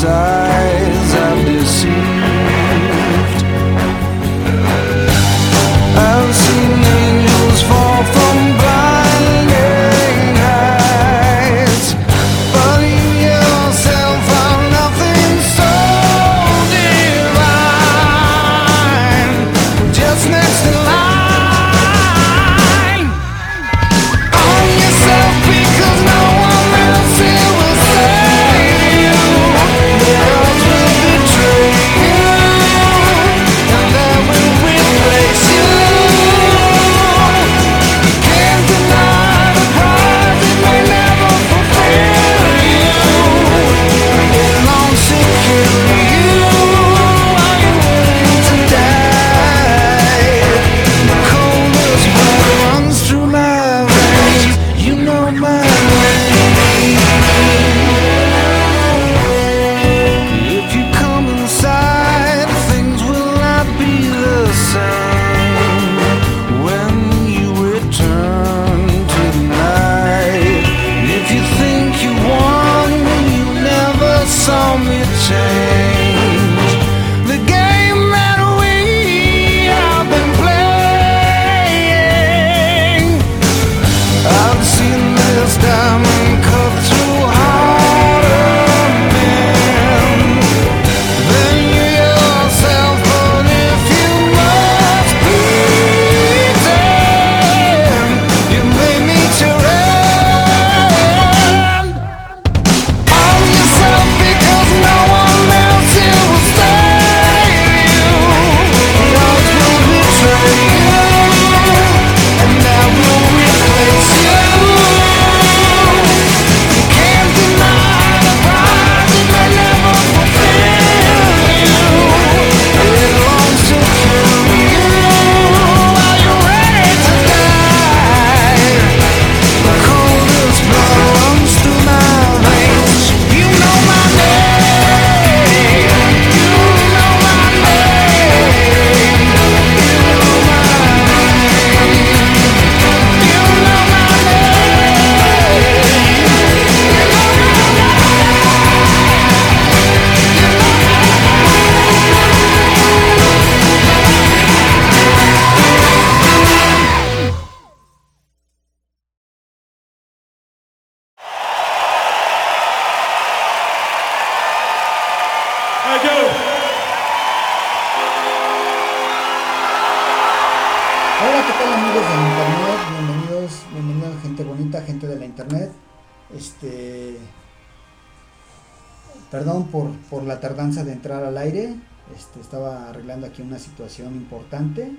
side. Situación importante.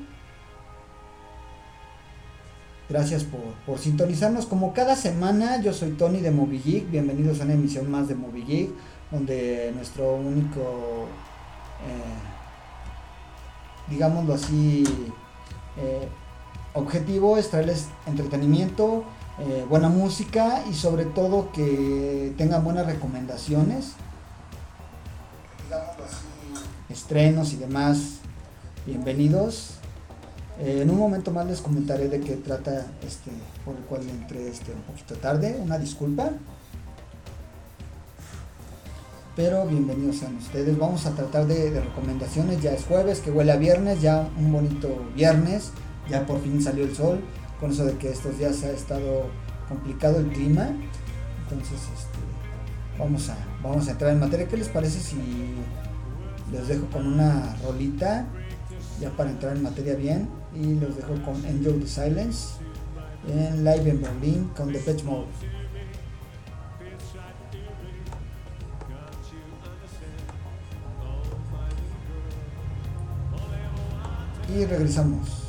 Gracias por, sintonizarnos como cada semana. Yo soy Tony de Movie Geek. Bienvenidos a una emisión más de Movie Geek, donde nuestro único, eh, digámoslo así, eh, objetivo es traerles entretenimiento, eh, buena música y sobre todo que tengan buenas recomendaciones, estrenos y demás bienvenidos. Eh, en un momento más les comentaré de qué trata este, por el cual entré este, un poquito tarde, una disculpa. Pero bienvenidos sean ustedes. Vamos a tratar de, recomendaciones. Ya es jueves, que huele a viernes, ya un bonito viernes. Ya por fin salió el sol. Con eso de que estos días ha estado complicado el clima. Entonces, este, vamos a, vamos a entrar en materia. ¿Qué les parece si les dejo con una rolita? ya para entrar en materia bien, y los dejo con Enjoy the Silence en live en Berlín con The Pitch Mode. Y regresamos.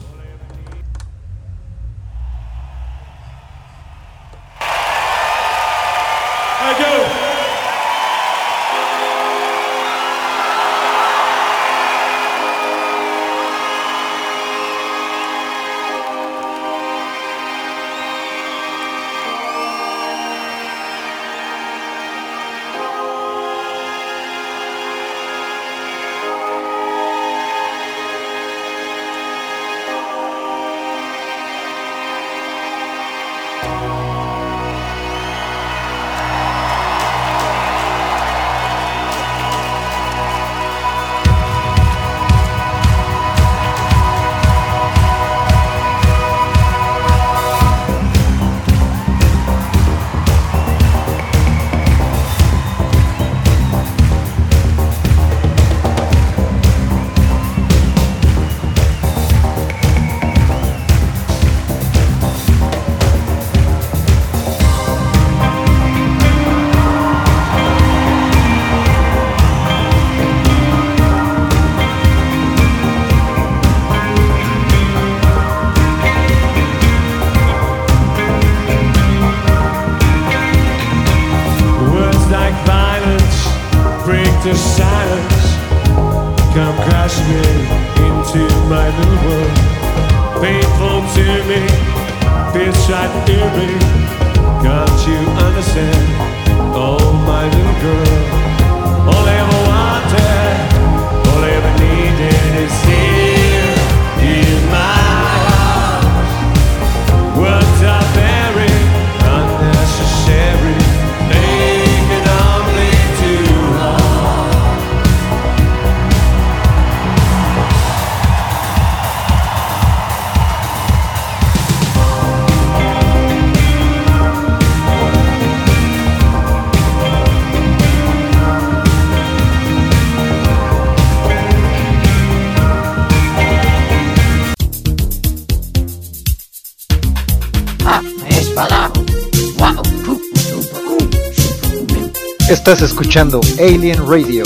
Estás escuchando Alien Radio,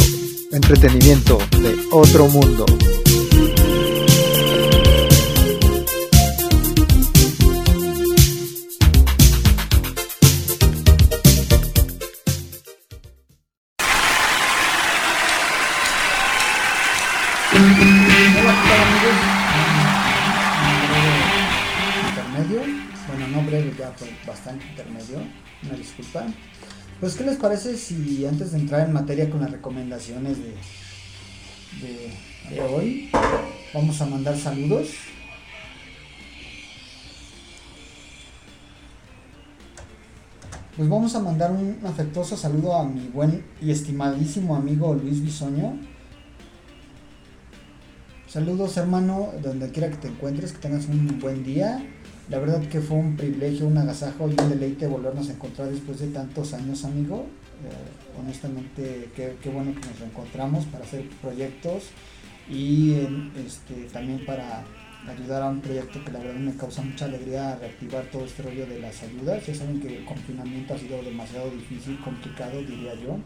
entretenimiento de otro mundo. Intermedio, bueno no breve ya, pues bastante intermedio, una disculpa. Pues, ¿qué les parece si antes de entrar en materia con las recomendaciones de, de, hoy, vamos a mandar saludos? Pues vamos a mandar un afectuoso saludo a mi buen y estimadísimo amigo Luis Bisoño. Saludos hermano, donde quiera que te encuentres, que tengas un buen día la verdad que fue un privilegio, un agasajo y un deleite volvernos a encontrar después de tantos años, amigo. Eh, honestamente, qué, bueno que nos reencontramos para hacer proyectos y este, también para ayudar a un proyecto que la verdad me causa mucha alegría reactivar todo este rollo de las ayudas. Ya saben que el confinamiento ha sido demasiado difícil, complicado, diría yo.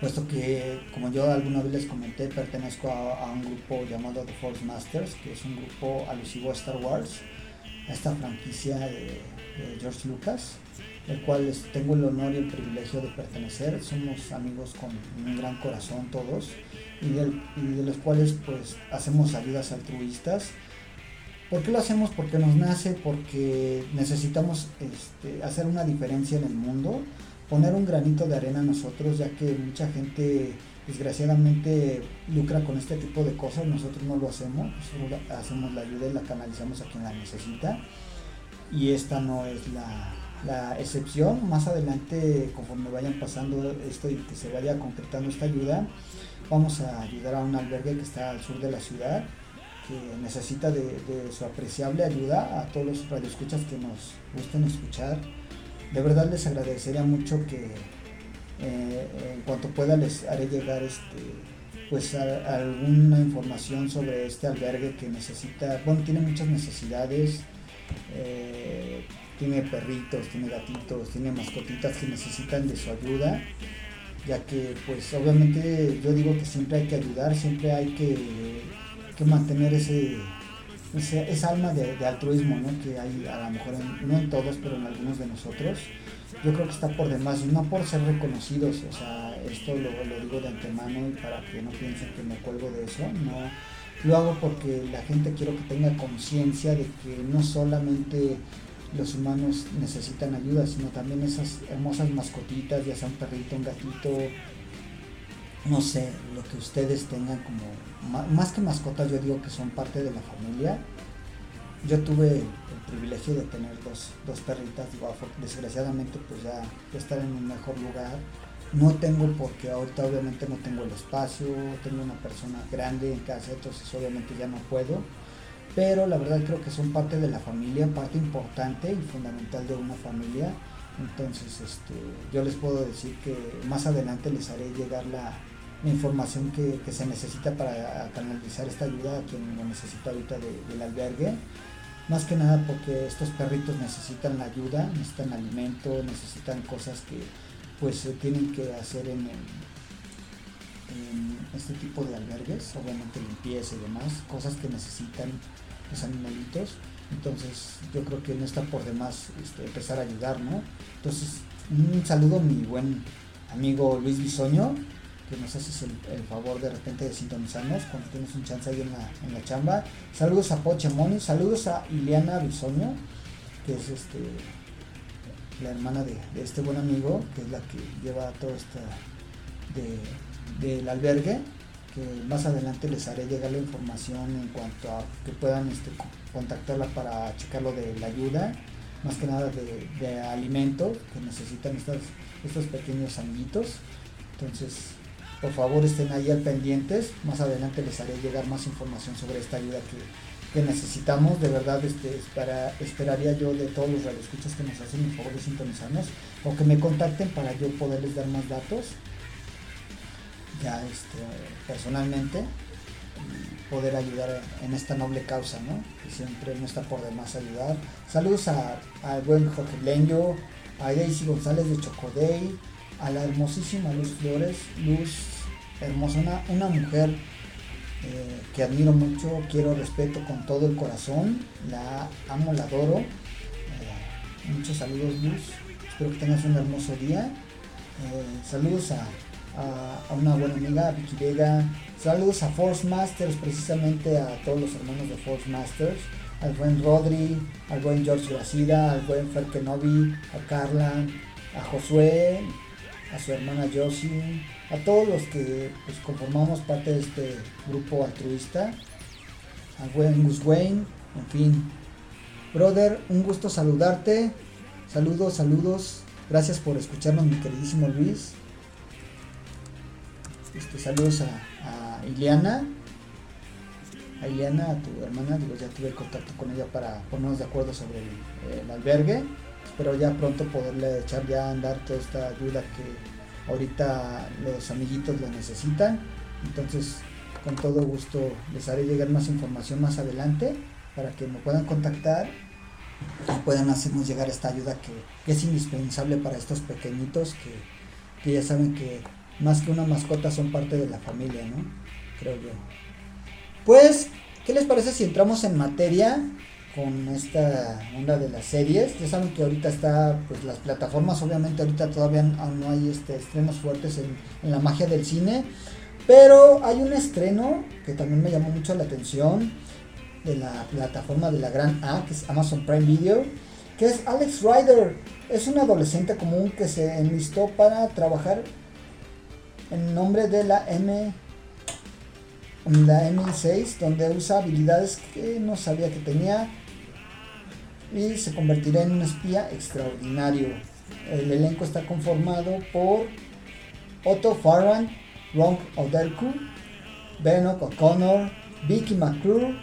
Puesto que, como yo alguna vez les comenté, pertenezco a, a un grupo llamado The Force Masters, que es un grupo alusivo a Star Wars esta franquicia de, George Lucas, el cual tengo el honor y el privilegio de pertenecer. Somos amigos con un gran corazón todos y, de los cuales pues hacemos ayudas altruistas. ¿Por qué lo hacemos? Porque nos nace, porque necesitamos este, hacer una diferencia en el mundo, poner un granito de arena nosotros, ya que mucha gente desgraciadamente lucra con este tipo de cosas, nosotros no lo hacemos, hacemos la ayuda y la canalizamos a quien la necesita. Y esta no es la, la excepción. Más adelante, conforme vayan pasando esto y que se vaya concretando esta ayuda, vamos a ayudar a un albergue que está al sur de la ciudad, que necesita de, de su apreciable ayuda a todos los radioescuchas que nos gusten escuchar. De verdad les agradecería mucho que eh, en cuanto pueda les haré llegar este pues alguna información sobre este albergue que necesita, bueno, tiene muchas necesidades, eh, tiene perritos, tiene gatitos, tiene mascotitas que necesitan de su ayuda, ya que pues obviamente yo digo que siempre hay que ayudar, siempre hay que, que mantener ese, esa alma de, altruismo ¿no? que hay a lo mejor no en todos, pero en algunos de nosotros yo creo que está por demás, no por ser reconocidos, o sea, esto lo, digo de antemano y para que no piensen que me cuelgo de eso, no, lo hago porque la gente quiero que tenga conciencia de que no solamente los humanos necesitan ayuda, sino también esas hermosas mascotitas, ya sea un perrito, un gatito, no sé, lo que ustedes tengan como, más que mascotas yo digo que son parte de la familia, yo tuve el privilegio de tener dos, dos perritas, desgraciadamente pues ya, estar en un mejor lugar. No tengo porque ahorita obviamente no tengo el espacio, tengo una persona grande en casa, entonces obviamente ya no puedo. Pero la verdad creo que son parte de la familia, parte importante y fundamental de una familia. Entonces este, yo les puedo decir que más adelante les haré llegar la, información que, se necesita para canalizar esta ayuda a quien lo necesita ahorita del albergue. Más que nada porque estos perritos necesitan la ayuda, necesitan alimento, necesitan cosas que pues se tienen que hacer en, este tipo de albergues, obviamente limpieza y demás, cosas que necesitan los animalitos. Entonces yo creo que no está por demás este, empezar a ayudar, ¿no? Entonces un saludo a mi buen amigo Luis Bisoño, que nos haces el, favor de repente de sintonizarnos cuando tienes un chance ahí en la, en la chamba. Saludos a Pochemoni, saludos a Ileana Bisoño, que es este la hermana de, este buen amigo, que es la que lleva todo esto del albergue, que más adelante les haré llegar la información en cuanto a que puedan este, contactarla para checar lo de la ayuda, más que nada de, de alimento que necesitan estos, estos pequeños amiguitos. Entonces, por favor estén ahí al pendientes. Más adelante les haré llegar más información sobre esta ayuda que, necesitamos. De verdad este, esperaría yo de todos los radioescuchas que nos hacen el favor de sintonizarnos o que me contacten para yo poderles dar más datos ya este, personalmente poder ayudar en esta noble causa, ¿no? Que siempre no está por demás ayudar. Saludos al buen Jorge Leño, a Daisy González de Chocodey, a la hermosísima Luz Flores, Luz hermosa, una, mujer eh, que admiro mucho, quiero, respeto con todo el corazón, la amo, la adoro. Eh, muchos saludos Luz, espero que tengas un hermoso día. Eh, saludos a, una buena amiga, Vicky Vega. Saludos a Force Masters, precisamente a todos los hermanos de Force Masters. Al buen Rodri, al buen George Gracida, al buen Fer Kenobi, a Carla, a Josué, a su hermana Josie, a todos los que pues, conformamos parte de este grupo altruista, a Gus Wayne, en fin. Brother, un gusto saludarte. Saludos, saludos. Gracias por escucharnos, mi queridísimo Luis. Este, saludos a, Iliana. A Iliana, a tu hermana, digo, ya tuve contacto con ella para ponernos de acuerdo sobre el albergue pero ya pronto poderle echar ya a andar toda esta ayuda que ahorita los amiguitos lo necesitan. Entonces, con todo gusto les haré llegar más información más adelante para que me puedan contactar y puedan hacernos llegar esta ayuda que, es indispensable para estos pequeñitos que, que, ya saben que más que una mascota son parte de la familia, ¿no? Creo yo. Pues, ¿qué les parece si entramos en materia? Con esta onda de las series. Ya saben que ahorita está, pues las plataformas, obviamente ahorita todavía no hay este, estrenos fuertes en, la magia del cine. Pero hay un estreno que también me llamó mucho la atención de la plataforma de la gran A, que es Amazon Prime Video, que es Alex Rider. Es un adolescente común que se enlistó para trabajar en nombre de la M la M6 donde usa habilidades que no sabía que tenía y se convertirá en un espía extraordinario. El elenco está conformado por Otto Farran, Ron Odelku, Ben O'Connor, Vicky McClure,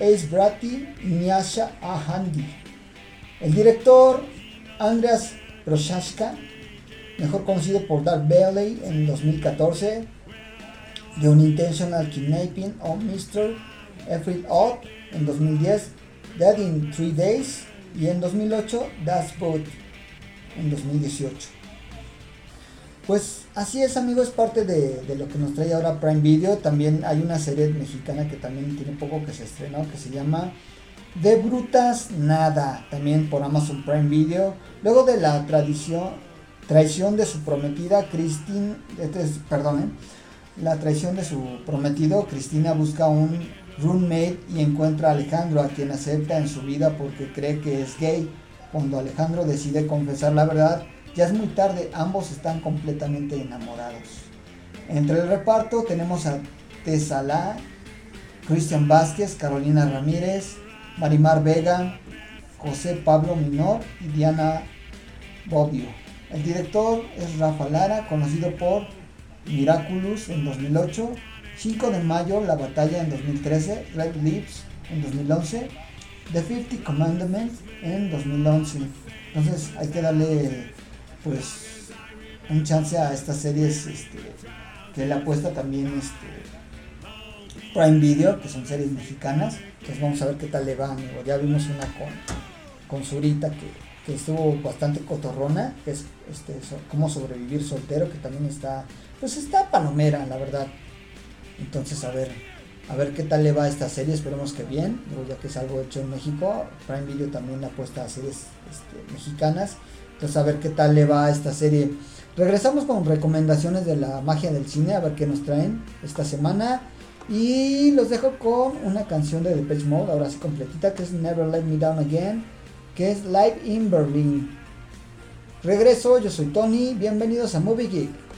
Ace Bratty y Nyasha Ahandi. El director Andreas Prochaska, mejor conocido por Dark Bailey en 2014, The Unintentional Kidnapping of Mr. Everett Ott en 2010, Dead in Three Days y en 2008 Das Boot en 2018. Pues así es amigos, parte de, lo que nos trae ahora Prime Video. También hay una serie mexicana que también tiene poco que se estrenó que se llama De Brutas Nada, también por Amazon Prime Video. Luego de la tradición, traición de su prometida, Christine, este perdón, la traición de su prometido, Cristina busca un roommate y encuentra a Alejandro, a quien acepta en su vida porque cree que es gay. Cuando Alejandro decide confesar la verdad, ya es muy tarde, ambos están completamente enamorados. Entre el reparto tenemos a Tesalá, Cristian Vázquez, Carolina Ramírez, Marimar Vega, José Pablo Minor y Diana Bobbio. El director es Rafa Lara, conocido por Miraculous en 2008, 5 de mayo La Batalla en 2013, Red Lips en 2011, The 50 Commandments en 2011. Entonces hay que darle pues un chance a estas series este, que él apuesta también este, Prime Video, que son series mexicanas. Entonces vamos a ver qué tal le va, amigo. Ya vimos una con, con Zurita que, estuvo bastante cotorrona, que es este, cómo sobrevivir soltero, que también está, pues está palomera, la verdad. Entonces a ver, a ver qué tal le va a esta serie, esperemos que bien, ya que es algo hecho en México. Prime Video también apuesta a series este, mexicanas. Entonces a ver qué tal le va a esta serie. Regresamos con recomendaciones de la magia del cine, a ver qué nos traen esta semana. Y los dejo con una canción de Depeche Mode, ahora sí completita, que es Never Let Me Down Again, que es Live in Berlin. Regreso, yo soy Tony, bienvenidos a Movie Geek.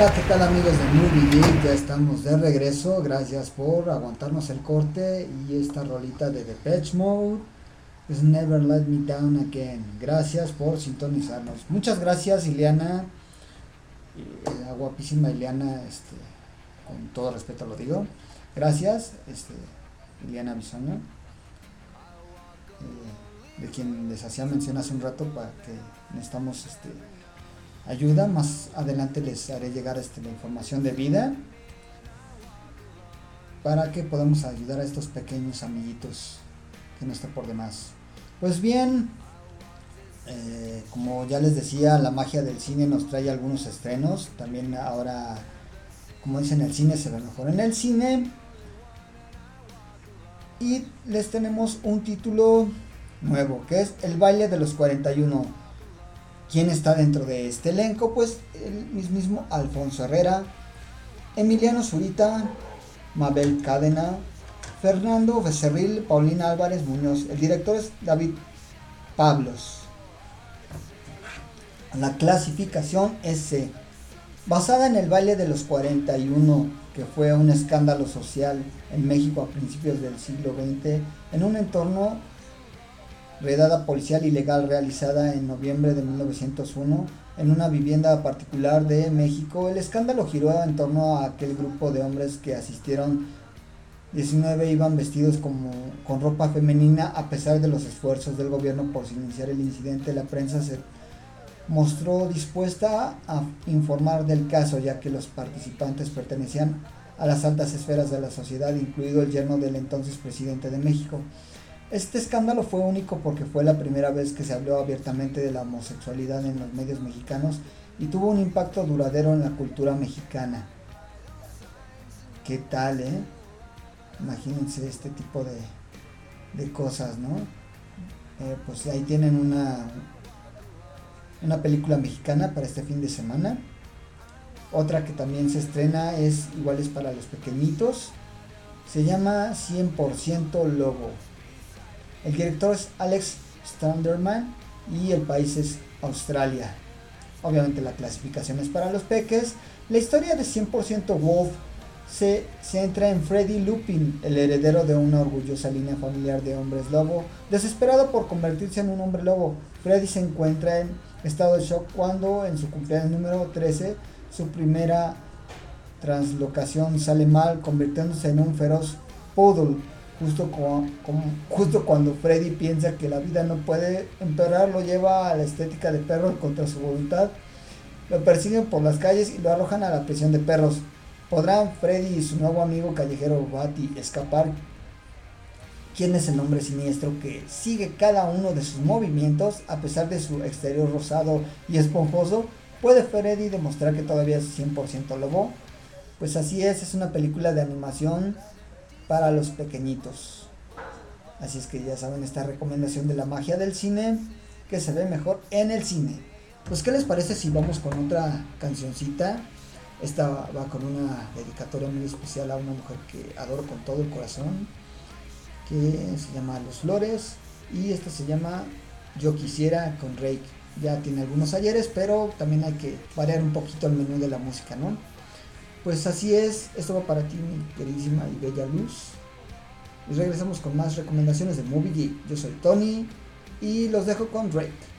Hola, ¿qué tal amigos de Movie Geek? Ya estamos de regreso. Gracias por aguantarnos el corte y esta rolita de Depeche Mode. Es Never Let Me Down Again. Gracias por sintonizarnos. Muchas gracias, Ileana. Eh, La guapísima Ileana, este, con todo respeto lo digo. Gracias, este, Ileana Bisoño. eh, de quien les hacía mención hace un rato para que necesitamos este, ayuda. Más adelante les haré llegar este, la información de vida para que podamos ayudar a estos pequeños amiguitos que no está por demás. Pues bien, eh, como ya les decía, la magia del cine nos trae algunos estrenos. También ahora, como dicen, el cine se ve mejor en el cine. Y les tenemos un título nuevo, que es El baile de los 41. ¿Quién está dentro de este elenco? Pues el mismo Alfonso Herrera, Emiliano Zurita, Mabel Cadena, Fernando Becerril, Paulina Álvarez Muñoz. El director es David Pablos. La clasificación C. Basada en el baile de los 41, que fue un escándalo social en México a principios del siglo XX, en un entorno redada policial ilegal realizada en noviembre de 1901 en una vivienda particular de México. El escándalo giró en torno a aquel grupo de hombres que asistieron 19 iban vestidos como con ropa femenina a pesar de los esfuerzos del gobierno por silenciar el incidente. La prensa se mostró dispuesta a informar del caso ya que los participantes pertenecían a las altas esferas de la sociedad, incluido el yerno del entonces presidente de México. Este escándalo fue único porque fue la primera vez que se habló abiertamente de la homosexualidad en los medios mexicanos y tuvo un impacto duradero en la cultura mexicana. ¿Qué tal, eh? Imagínense este tipo de, de cosas, ¿no? Eh, pues ahí tienen una, una película mexicana para este fin de semana. Otra que también se estrena es igual es para los pequeñitos. Se llama 100% Lobo. El director es Alex Standerman y el país es Australia. Obviamente la clasificación es para los peques. La historia de 100% Wolf se centra en Freddy Lupin, el heredero de una orgullosa línea familiar de hombres lobo. Desesperado por convertirse en un hombre lobo, Freddy se encuentra en estado de shock cuando en su cumpleaños número 13 su primera translocación sale mal, convirtiéndose en un feroz poodle. Justo, co- como- justo cuando Freddy piensa que la vida no puede empeorar, lo lleva a la estética de perro contra su voluntad. Lo persiguen por las calles y lo arrojan a la prisión de perros. ¿Podrán Freddy y su nuevo amigo callejero Batty escapar? ¿Quién es el hombre siniestro que sigue cada uno de sus movimientos a pesar de su exterior rosado y esponjoso? ¿Puede Freddy demostrar que todavía es 100% lobo? Pues así es, es una película de animación para los pequeñitos. Así es que ya saben esta recomendación de la magia del cine que se ve mejor en el cine. Pues qué les parece si vamos con otra cancioncita. Esta va con una dedicatoria muy especial a una mujer que adoro con todo el corazón, que se llama Los Flores y esta se llama Yo quisiera con Rake. Ya tiene algunos ayeres, pero también hay que variar un poquito el menú de la música, ¿no? Pues así es, esto va para ti, mi queridísima y bella luz. Y regresamos con más recomendaciones de Movie Geek. Yo soy Tony y los dejo con Drake.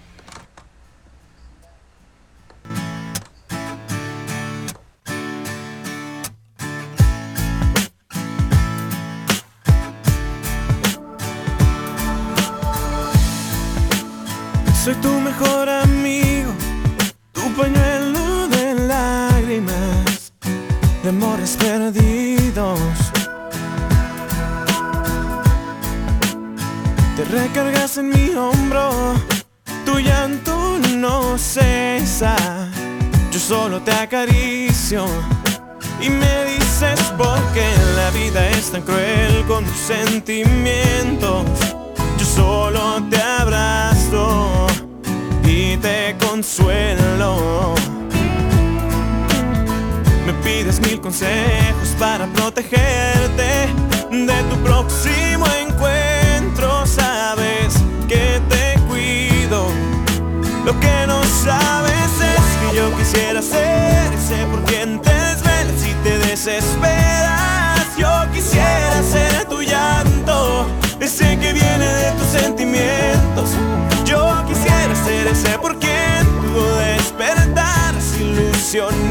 Ese por quien tu despertar ilusionar.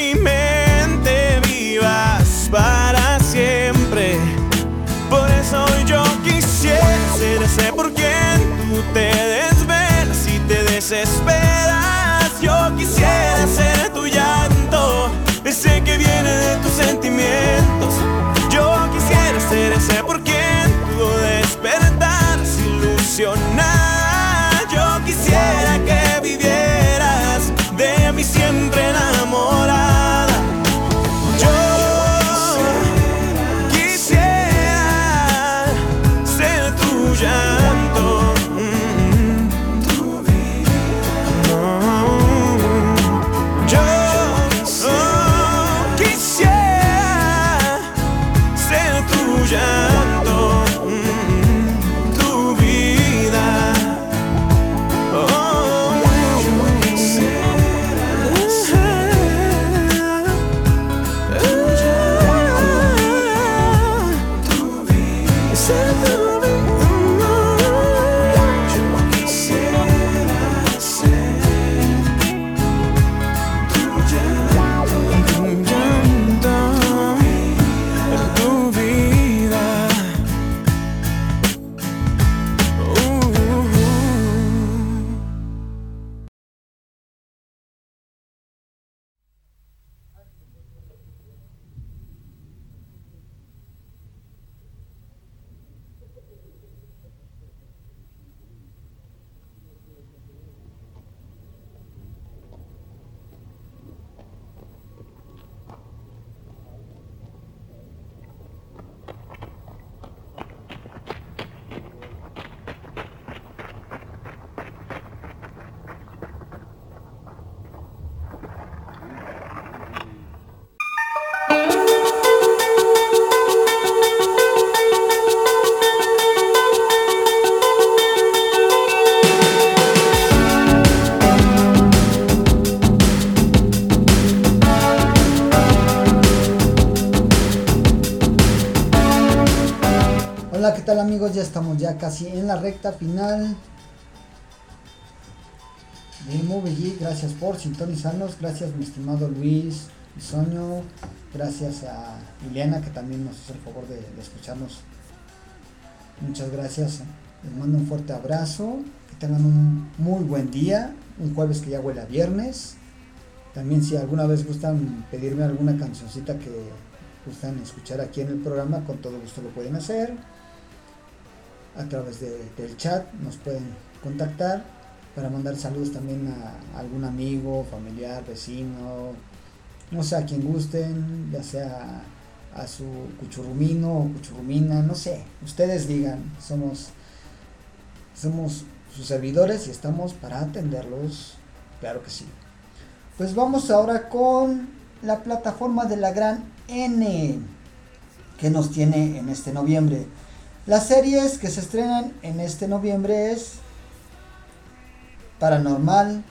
ilusionar. Amigos? Ya estamos ya casi en la recta final de. Gracias por sintonizarnos. Gracias mi estimado Luis Bisoño. Gracias a Liliana que también nos hizo el favor de, de escucharnos. Muchas gracias. Les mando un fuerte abrazo. Que tengan un muy buen día. Un jueves que ya huele a viernes. También si alguna vez gustan pedirme alguna cancioncita que gustan escuchar aquí en el programa, con todo gusto lo pueden hacer a través de- del chat nos pueden contactar para mandar saludos también a algún amigo, familiar, vecino, no sé a quien gusten, ya sea a su cuchurrumino o cuchurrumina, no sé, ustedes digan, somos somos sus servidores y estamos para atenderlos, claro que sí. Pues vamos ahora con la plataforma de la gran N que nos tiene en este noviembre. Las series que se estrenan en este noviembre es Paranormal,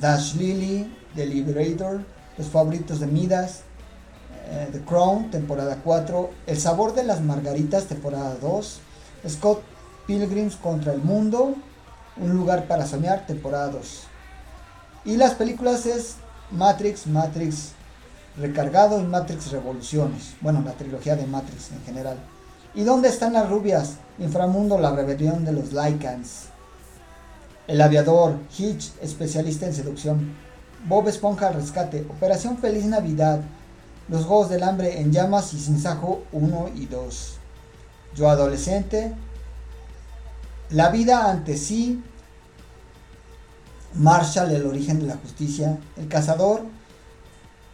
Dash Lily, The Liberator, Los Favoritos de Midas, eh, The Crown, temporada 4, El Sabor de las Margaritas, temporada 2, Scott Pilgrims contra el Mundo, Un lugar para soñar, temporada 2. Y las películas es Matrix, Matrix Recargado y Matrix Revoluciones. Bueno, la trilogía de Matrix en general. ¿Y dónde están las rubias? Inframundo, la rebelión de los Lycans. El aviador, Hitch, especialista en seducción. Bob Esponja al rescate. Operación Feliz Navidad. Los Juegos del Hambre en llamas y sin sajo 1 y 2. Yo adolescente. La vida ante sí. Marshall, el origen de la justicia. El cazador.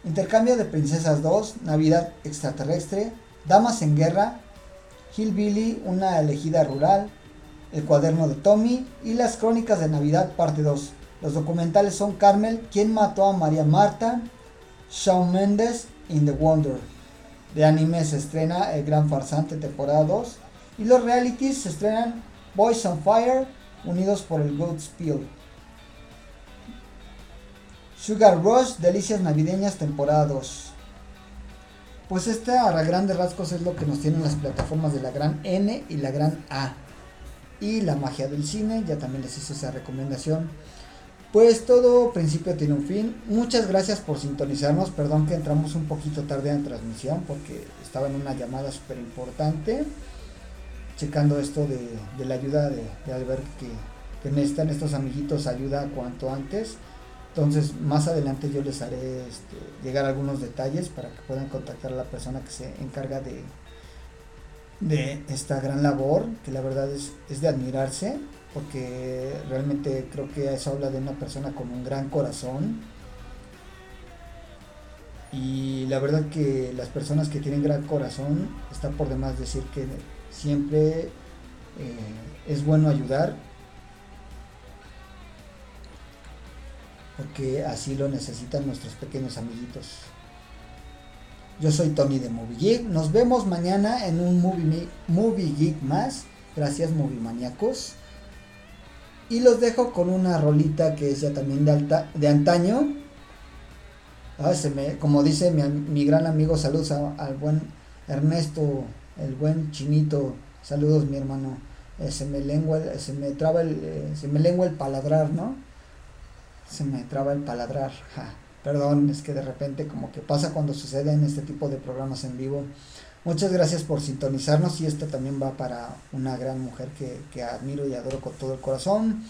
Intercambio de Princesas 2. Navidad extraterrestre. Damas en guerra. Hillbilly, una elegida rural. El cuaderno de Tommy. Y las crónicas de Navidad, parte 2. Los documentales son Carmel, ¿Quién mató a María Marta? Shawn Mendes, In the Wonder. De anime se estrena El Gran Farsante, temporada 2. Y los realities se estrenan Boys on Fire, unidos por el Good Spill. Sugar Rush, Delicias Navideñas, temporada 2. Pues esta a grandes rasgos es lo que nos tienen las plataformas de la gran N y la gran A. Y la magia del cine, ya también les hice esa recomendación. Pues todo principio tiene un fin. Muchas gracias por sintonizarnos. Perdón que entramos un poquito tarde en transmisión porque estaba en una llamada súper importante. Checando esto de, la ayuda de, ver que, que, necesitan estos amiguitos ayuda cuanto antes. Entonces más adelante yo les haré este, llegar algunos detalles para que puedan contactar a la persona que se encarga de, esta gran labor, que la verdad es, es de admirarse porque realmente creo que eso habla de una persona con un gran corazón. Y la verdad que las personas que tienen gran corazón, está por demás decir que siempre eh, es bueno ayudar, porque así lo necesitan nuestros pequeños amiguitos. Yo soy Tony de Movie Geek. Nos vemos mañana en un Movie, Geek más. Gracias, Movie Maníacos. Y los dejo con una rolita que es ya también de, alta, de antaño. Ah, se me, como dice mi, gran amigo, saludos al buen Ernesto, el buen chinito. Saludos mi hermano. Eh, se me lengua, se me traba eh, se me lengua el paladrar, ¿no? Se me traba el paladrar. Perdón, es que de repente como que pasa cuando sucede en este tipo de programas en vivo. Muchas gracias por sintonizarnos y esta también va para una gran mujer que, admiro y adoro con todo el corazón.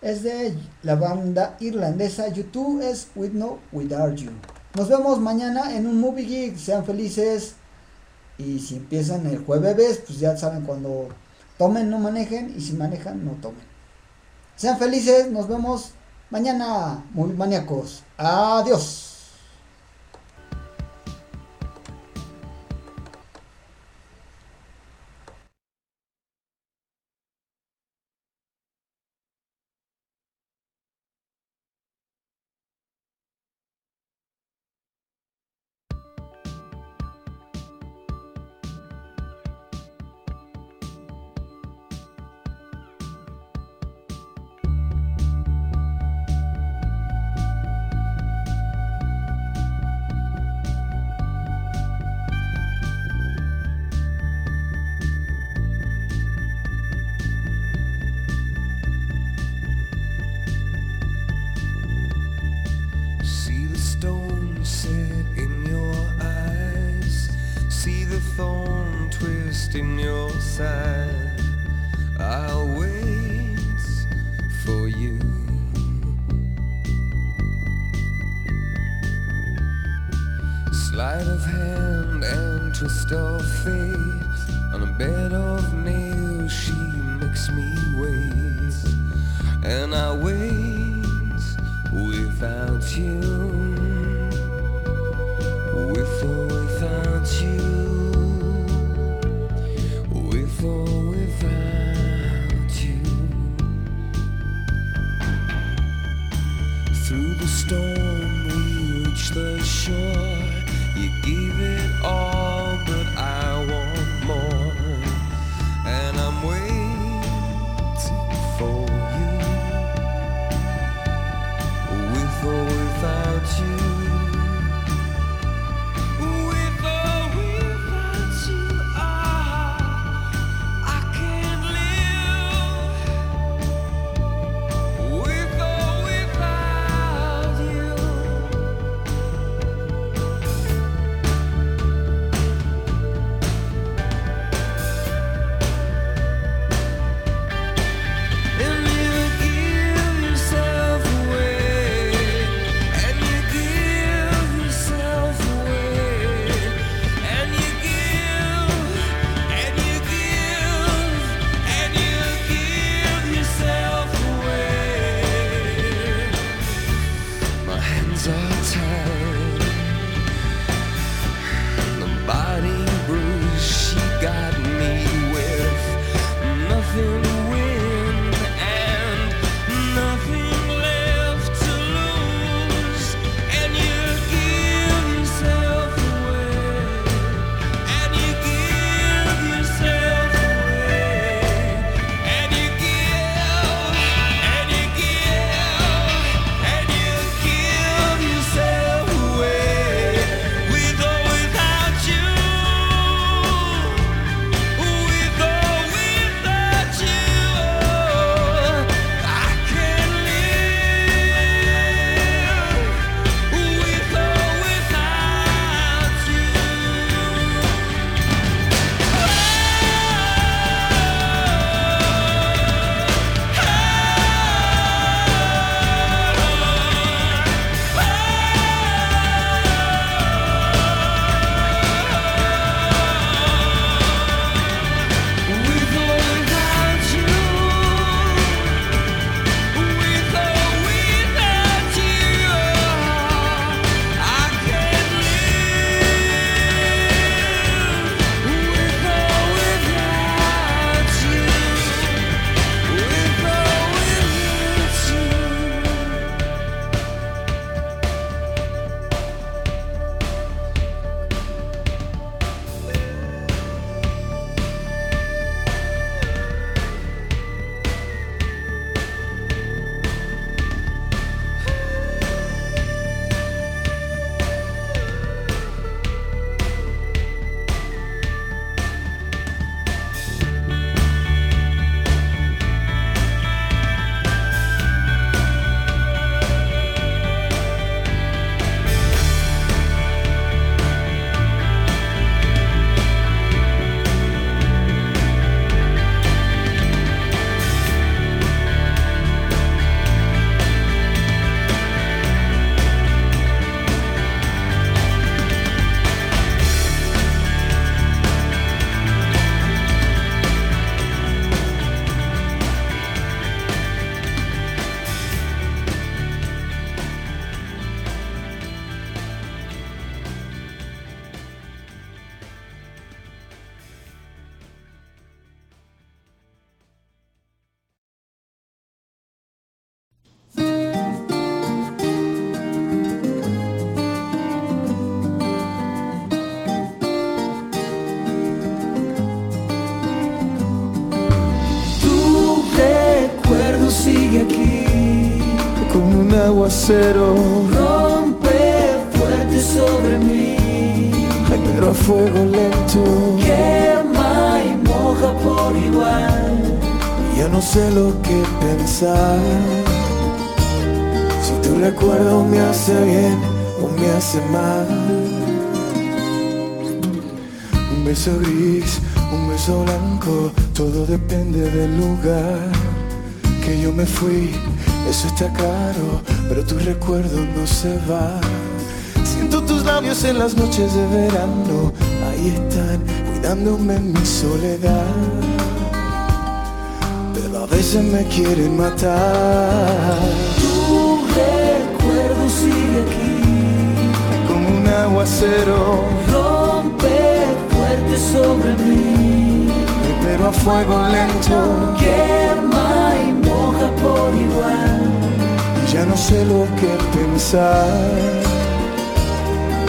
Es de la banda irlandesa YouTube es With No Without You. Nos vemos mañana en un Movie Geek. Sean felices. Y si empiezan el jueves, pues ya saben cuando tomen, no manejen. Y si manejan, no tomen. Sean felices. Nos vemos mañana. Muy maníacos. Adiós. See the stone set in your eyes. See the thorn twist in your side. I'll wait for you. Sleight of hand and twist of fate. On a bed of nails, she makes me wait. And I wait. Without you aguacero. Rompe fuerte sobre mí. Ay, pero a fuego lento. Quema y moja por igual. Ya no sé lo que pensar. Si tu recuerdo me hace bien o me hace mal. Un beso gris, un beso blanco, todo depende del lugar que yo me fui. Eso está claro, pero tu recuerdo no se va. Siento tus labios en las noches de verano, ahí están, cuidándome en mi soledad. Pero a veces me quieren matar. Tu recuerdo sigue aquí. Como un aguacero, Rompe fuerte sobre mí. pero a fuego lento. Por igual. Y ya no sé lo que pensar.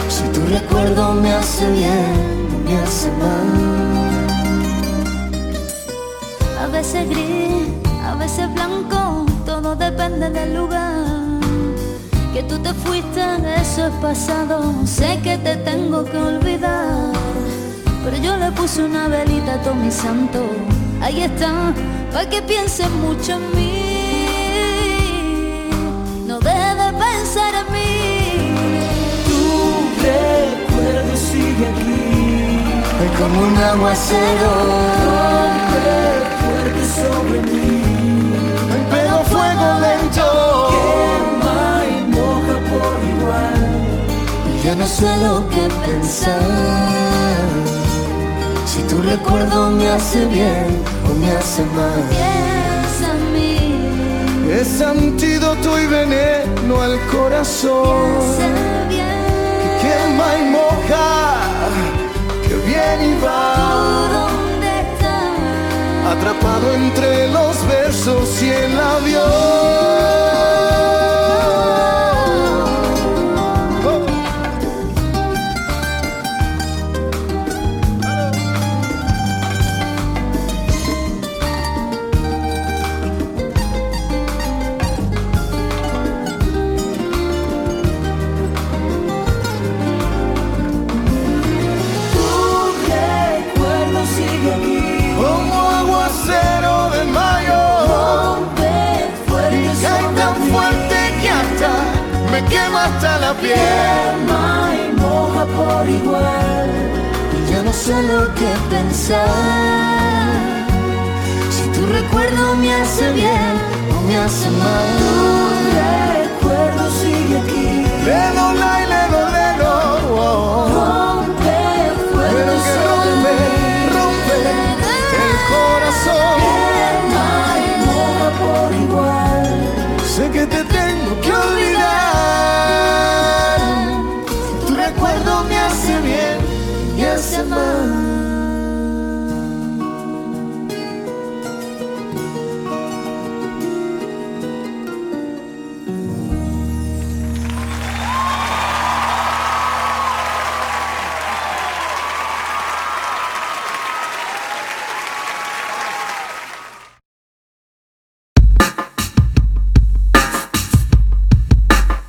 Si tu recuerdo me hace bien me hace mal. A veces gris, a veces blanco, todo depende del lugar. Que tú te fuiste, eso es pasado, sé que te tengo que olvidar. Pero yo le puse una velita a todo mi santo, ahí está, para que pienses mucho en mí. Sigue aquí. Es como un aguacero, fuerte sobre mí. pero fuego lento. Quema y moja por igual. Y ya no sé lo que pensar. Si tu recuerdo me hace bien o me hace mal. Piensa en mí, Es antídoto y veneno al corazón. bien. Quema y moja, que pensar. Si tu recuerdo me hace bien o me hace Tu mal. recuerdo sigue aquí. Le do la y le do le do. oh. Rompe Pero que rompe, rompe el corazón. Quema y moja por igual. Sé que te tengo que olvidar. Tu recuerdo me hace bien y hace mal.